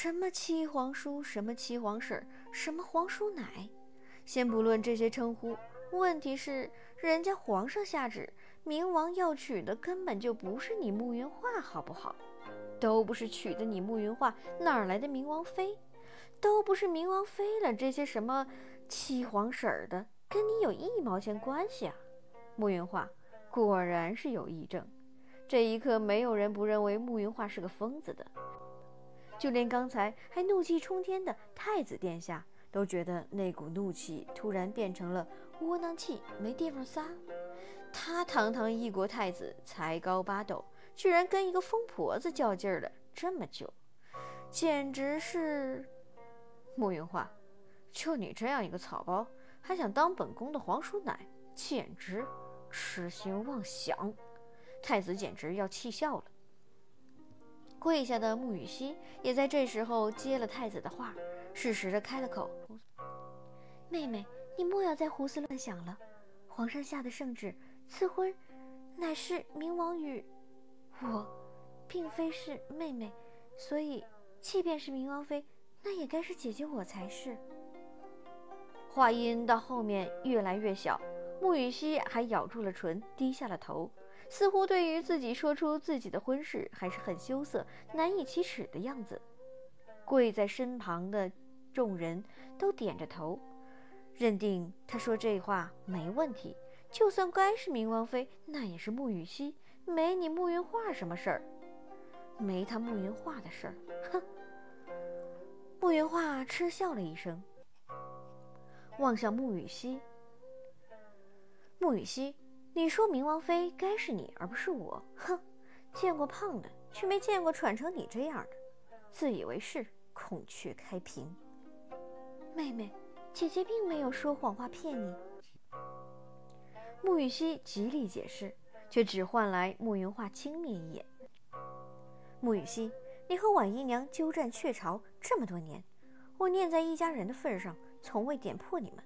什么七皇叔，什么七皇婶，什么皇叔奶，先不论这些称呼，问题是人家皇上下旨，明王要娶的根本就不是你慕云画，好不好？都不是娶的你慕云画，哪来的明王妃？都不是明王妃了，这些什么七皇婶的，跟你有一毛钱关系啊？慕云画果然是有异症，这一刻没有人不认为慕云画是个疯子的。就连刚才还怒气冲天的太子殿下，都觉得那股怒气突然变成了窝囊气，没地方撒。他堂堂一国太子，才高八斗，居然跟一个疯婆子较劲儿了这么久，简直是……慕云画，就你这样一个草包，还想当本宫的皇叔奶，简直痴心妄想！太子简直要气笑了。跪下的穆雨熙也在这时候接了太子的话，适时的开了口：“妹妹，你莫要再胡思乱想了。皇上下的圣旨，赐婚，乃是明王与我，并非是妹妹，所以，即便是明王妃，那也该是姐姐我才是。”话音到后面越来越小，穆雨熙还咬住了唇，低下了头。似乎对于自己说出自己的婚事还是很羞涩、难以启齿的样子。跪在身旁的众人都点着头，认定他说这话没问题。就算该是明王妃，那也是慕雨熙，没你慕云画什么事儿，没他慕云画的事儿。哼！慕云画嗤笑了一声，望向慕雨熙。慕雨熙。你说明王妃该是你，而不是我。哼，见过胖的，却没见过喘成你这样的，自以为是，孔雀开屏。妹妹，姐姐并没有说谎话骗你。慕雨熙极力解释，却只换来慕云画轻蔑一眼。慕雨熙，你和婉姨娘鸠占鹊巢这么多年，我念在一家人的份上，从未点破你们，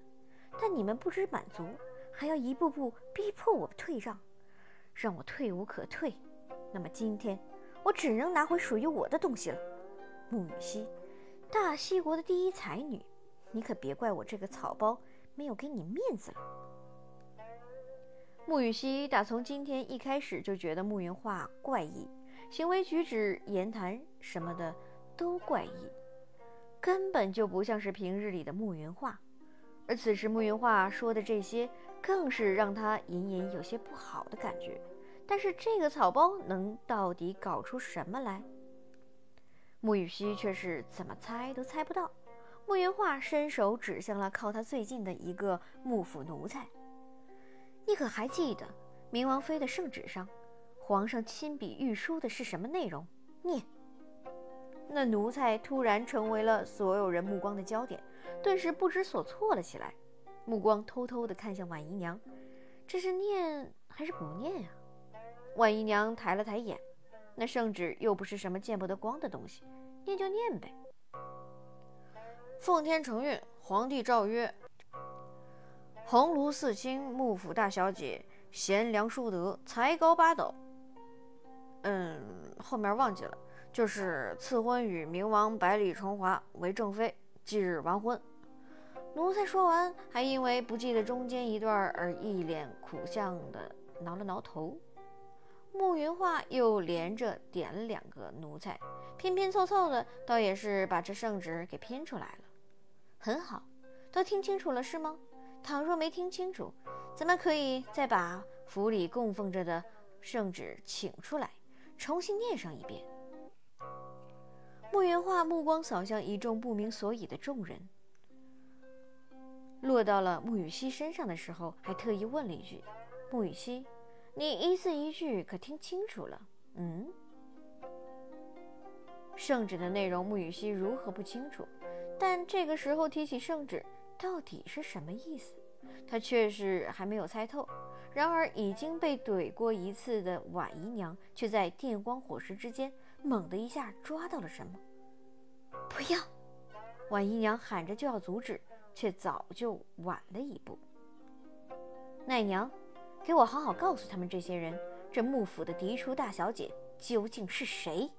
但你们不知满足。还要一步步逼迫我退让，让我退无可退。那么今天，我只能拿回属于我的东西了。穆雨熙，大西国的第一才女，你可别怪我这个草包没有给你面子了。穆雨熙打从今天一开始就觉得慕云画怪异，行为举止、言谈什么的都怪异，根本就不像是平日里的慕云画。而此时慕云画说的这些，更是让他隐隐有些不好的感觉。但是这个草包能到底搞出什么来？慕雨熙却是怎么猜都猜不到。慕云画伸手指向了靠他最近的一个幕府奴才：“你可还记得明王妃的圣旨上，皇上亲笔御书的是什么内容？念。”那奴才突然成为了所有人目光的焦点，顿时不知所措了起来，目光偷偷地看向婉姨娘，这是念还是不念呀？婉姨娘抬了抬眼，那圣旨又不是什么见不得光的东西，念就念呗。奉天承运，皇帝诏曰：鸿胪四卿，幕府大小姐，贤良淑德，才高八斗。嗯，后面忘记了。就是赐婚与明王百里重华为正妃，即日完婚。奴才说完，还因为不记得中间一段而一脸苦相的挠了挠头。慕云画又连着点了两个奴才，拼拼凑凑的，倒也是把这圣旨给拼出来了。很好，都听清楚了是吗？倘若没听清楚，咱们可以再把府里供奉着的圣旨请出来，重新念上一遍。话目光扫向一众不明所以的众人，落到了慕雨熙身上的时候，还特意问了一句：“慕雨熙，你一字一句可听清楚了？”嗯。圣旨的内容，慕雨熙如何不清楚？但这个时候提起圣旨，到底是什么意思？他却是还没有猜透。然而已经被怼过一次的婉姨娘，却在电光火石之间。猛的一下抓到了什么？不要！婉姨娘喊着就要阻止，却早就晚了一步。奈娘，给我好好告诉他们这些人，这幕府的嫡出大小姐究竟是谁？